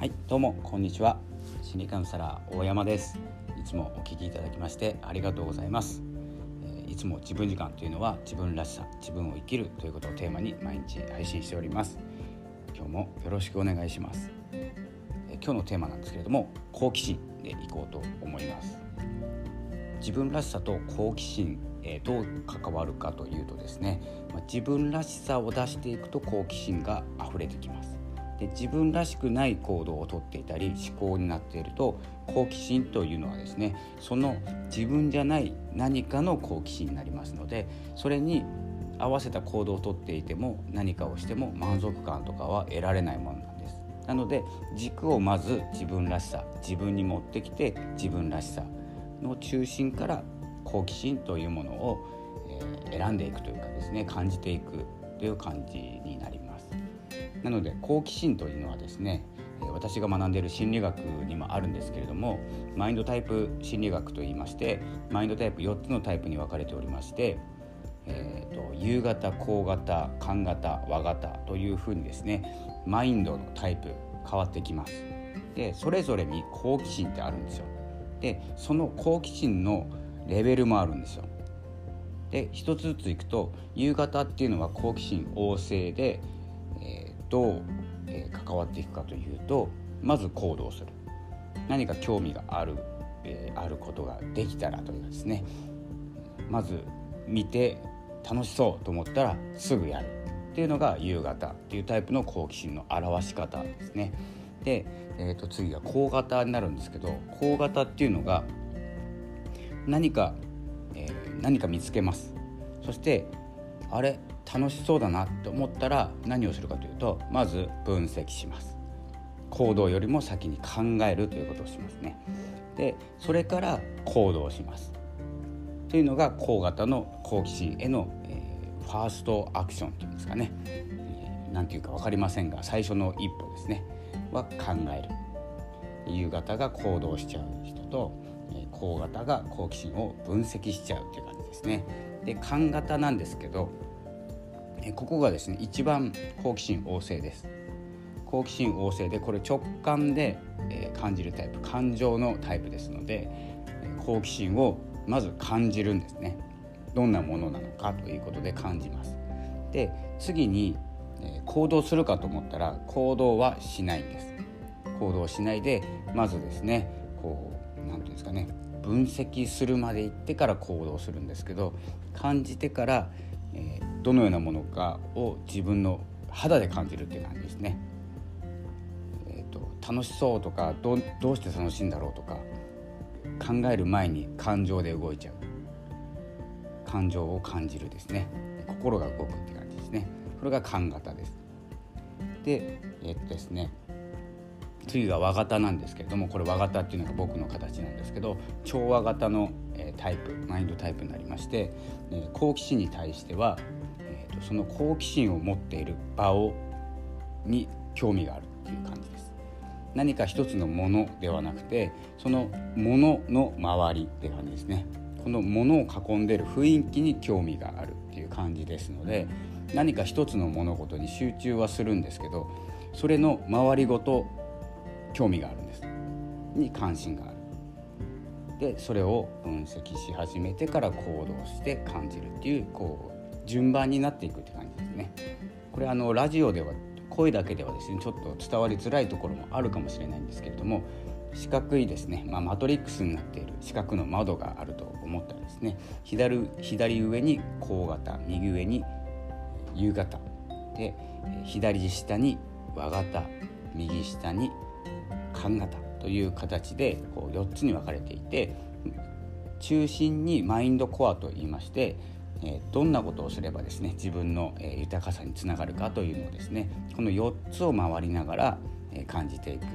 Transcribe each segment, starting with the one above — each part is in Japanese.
はいどうもこんにちは。心理カウンセラー大山です。いつもお聞きいただきましてありがとうございます。いつも自分時間というのは自分らしさ自分を生きるということをテーマに毎日配信しております。今日もよろしくお願いします。今日のテーマなんですけれども好奇心でいこうと思います。自分らしさと好奇心えどう関わるかというとですね、ま自分らしさを出していくと好奇心が溢れてきます。で自分らしくない行動をとっていたり思考になっていると好奇心というのはですねその自分じゃない何かの好奇心になりますのでそれに合わせた行動をとっていても何かをしても満足感とかは得られないものなんです。なので軸をまず自分らしさ自分に持ってきて自分らしさの中心から好奇心というものを、え選んでいくというかですね感じていくという感じになります。なので好奇心というのはですね私が学んでいる心理学にもあるんですけれどもマインドタイプ心理学といいましてマインドタイプ4つのタイプに分かれておりまして、えーと、夕型高型寒型和型というふうにですねマインドのタイプ変わってきます。でそれぞれに好奇心ってあるんですよ。でその好奇心のレベルもあるんですよ。で一つずついくと夕方っていうのは好奇心旺盛でどう、えー、関わっていくかというとまず行動する。何か興味がある、えー、あることができたらというですね。まず見て楽しそうと思ったらすぐやる。っていうのが夕方っていうタイプの好奇心の表し方ですね。で、えー、と次は高型になるんですけど高型っていうのが何か、えー、何か見つけます。そしてあれ？楽しそうだなと思ったら何をするかというとまず分析します。行動よりも先に考えるということをしますね。でそれから行動します。というのが高型の好奇心への、えー、ファーストアクションというんですかね。何、えー、て言うか分かりませんが最初の一歩ですね。は考える。夕方が行動しちゃう人と高型が好奇心を分析しちゃうという感じですね。で勘型なんですけどここがですね一番好奇心旺盛です。好奇心旺盛でこれ直感で感じるタイプ感情のタイプですので好奇心をまず感じるんですね。どんなものなのかということで感じます。で次に行動するかと思ったら行動はしないんです。行動しないでまずですねこう何て言うんですかね分析するまで行ってから行動するんですけど感じてから、えー、どのようなものかを自分の肌で感じるっていう感じですね。えーと、楽しそうとかどどうして楽しいんだろうとか考える前に感情で動いちゃう。感情を感じるですね。心が動くって感じですね。これが感型です。でえっ、とですね次が和型なんですけれどもこれ和型っていうのが僕の形なんですけど調和型のタイプマインドタイプになりまして好奇心に対してはその好奇心を持っている場をに興味があるっていう感じです。何か一つのものではなくてそのものの周りって感じですね。このものを囲んでる雰囲気に興味があるっていう感じですので何か一つの物事に集中はするんですけどそれの周りごと興味があるんです。に関心があでそれを分析し始めてから行動して感じるっていうこう順番になっていくって感じですね。これあのラジオでは声だけではですねちょっと伝わりづらいところもあるかもしれないんですけれども四角いですね、まあ、マトリックスになっている四角の窓があると思ったらですね左左上に高型右上に夕型で左下に和型右下に寒型という形でこう4つに分かれていて中心にマインドコアといいましてどんなことをすればですね自分の、豊かさにつながるかというのをですねこの4つを回りながら、感じていく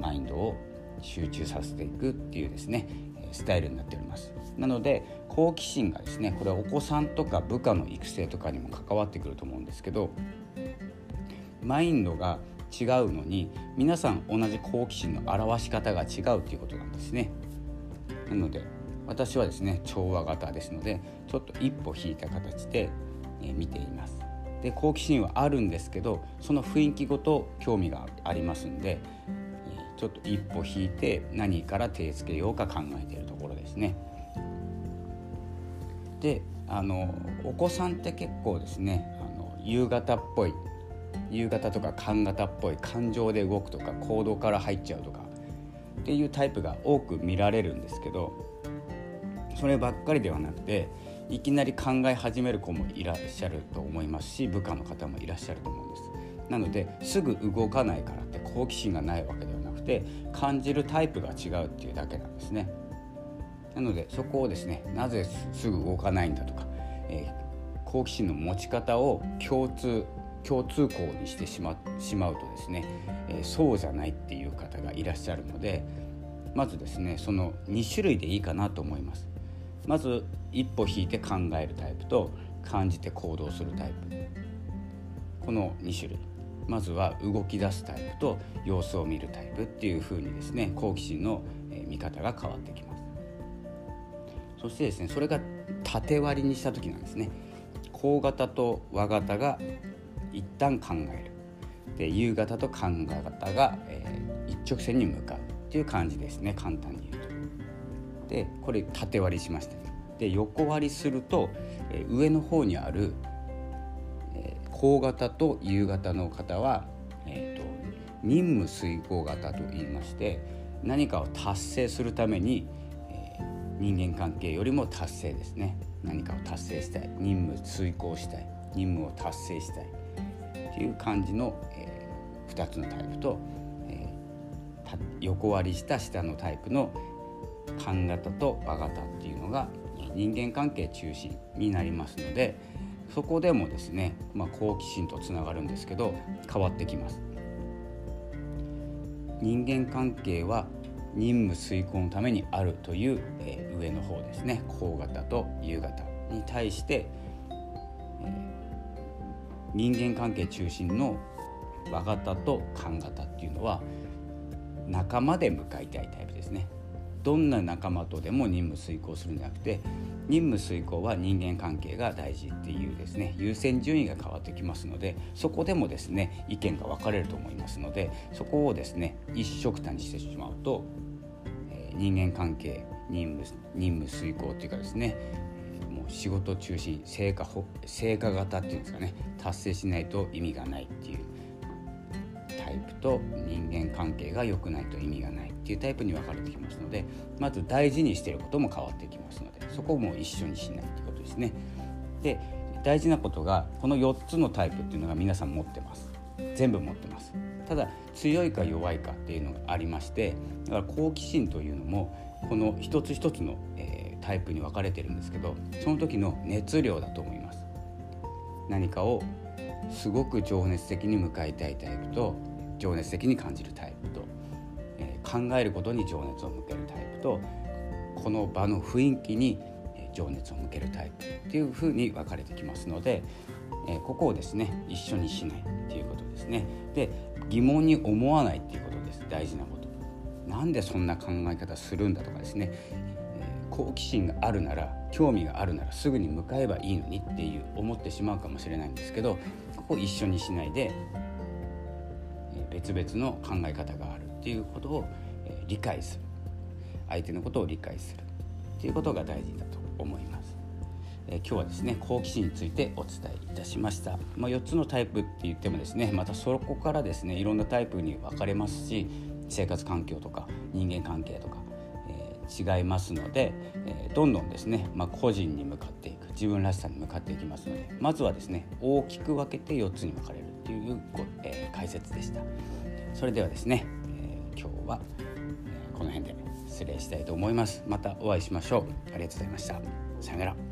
マインドを集中させていくっていうですねスタイルになっております。なので好奇心がですねこれはお子さんとか部下の育成とかにも関わってくると思うんですけどマインドが違うのに皆さん同じ好奇心の表し方が違うということなんですねなので私はですね調和型ですのでちょっと一歩引いた形で、え見ていますで好奇心はあるんですけどその雰囲気ごと興味がありますんでちょっと一歩引いて何から手つけようか考えているところですね。であのお子さんって結構ですねあの夕方っぽい夕方とか寒型っぽい感情で動くとか行動から入っちゃうとかっていうタイプが多く見られるんですけどそればっかりではなくていきなり考え始める子もいらっしゃると思いますし部下の方もいらっしゃると思うんです。なのですぐ動かないからって好奇心がないわけではなくて感じるタイプが違うっていうだけなんですね。なのでそこをですねなぜすぐ動かないんだとか、えー、好奇心の持ち方を共通共通項にしてしましまうとですね、えー、そうじゃないっていう方がいらっしゃるのでまずですねその2種類でいいかなと思います。まず一歩引いて考えるタイプと感じて行動するタイプ。この2種類。まずは動き出すタイプと様子を見るタイプっていう風にですね好奇心の見方が変わってきます。そしてですねそれが縦割りにした時なんですね。高型と和型が一旦考える。で夕方と寒型が、えー、一直線に向かうっていう感じですね簡単に言うと。でこれ縦割りしました。で横割りすると、えー、上の方にある、えー、高型と夕方の方は、えーと、任務遂行型と言いまして何かを達成するために、えー、人間関係よりも達成ですね。何かを達成したい。任務遂行したい。任務を達成したい。っていう感じの、えー、2つのタイプと、えー、横割りした下のタイプの勘型と和型っていうのが人間関係中心になりますのでそこでもですね、まあ、好奇心とつながるんですけど変わってきます。人間関係は任務遂行のためにあるという、えー、上の方ですね。高型と夕方に対して、えー、人間関係中心の和型と勘型っていうのは仲間で向かいたいタイプですね。どんな仲間とでも任務遂行するんじゃなくて任務遂行は人間関係が大事っていうですね優先順位が変わってきますのでそこでもですね意見が分かれると思いますのでそこをですね一緒くたにしてしまうと、え、人間関係任務任務遂行っていうかですね仕事中心成果成果型っていうんですかね。達成しないと意味がないっていう。タイプと人間関係が良くないと意味がないっていうタイプに分かれてきますのでまず大事にしてることも変わってきますのでそこも一緒にしないっていうことですね。で大事なことがこの4つのタイプっていうのが皆さん持ってます。全部持ってます。ただ強いか弱いかっていうのがありましてだから好奇心というのもこの一つ一つの、えー、タイプに分かれてるんですけどその時の熱量だと思います。何かをすごく情熱的に向かいたいタイプと情熱的に感じるタイプとえ考えることに情熱を向けるタイプとこの場の雰囲気に情熱を向けるタイプっていうふうに分かれてきますので、えここをですね一緒にしないっていうことですね。で疑問に思わないっていうことです。大事なこと。なんでそんな考え方するんだとかですね、好奇心があるなら興味があるならすぐに向かえばいいのにっていう思ってしまうかもしれないんですけどここ一緒にしないで別々の考え方があるっていうことを理解する相手のことを理解するっていうことが大事だと思います。え今日はですね好奇心についてお伝えいたしました、まあ、4つのタイプって言ってもですねまたそこからですねいろんなタイプに分かれますし生活環境とか人間関係とか、違いますので、えー、どんどんですね、まあ、個人に向かっていく自分らしさに向かっていきますのでまずはですね大きく分けて4つに分かれるっていうご、えー、解説でした。それではですね、え今日はこの辺で失礼したいと思います。またお会いしましょう。ありがとうございました。さよなら。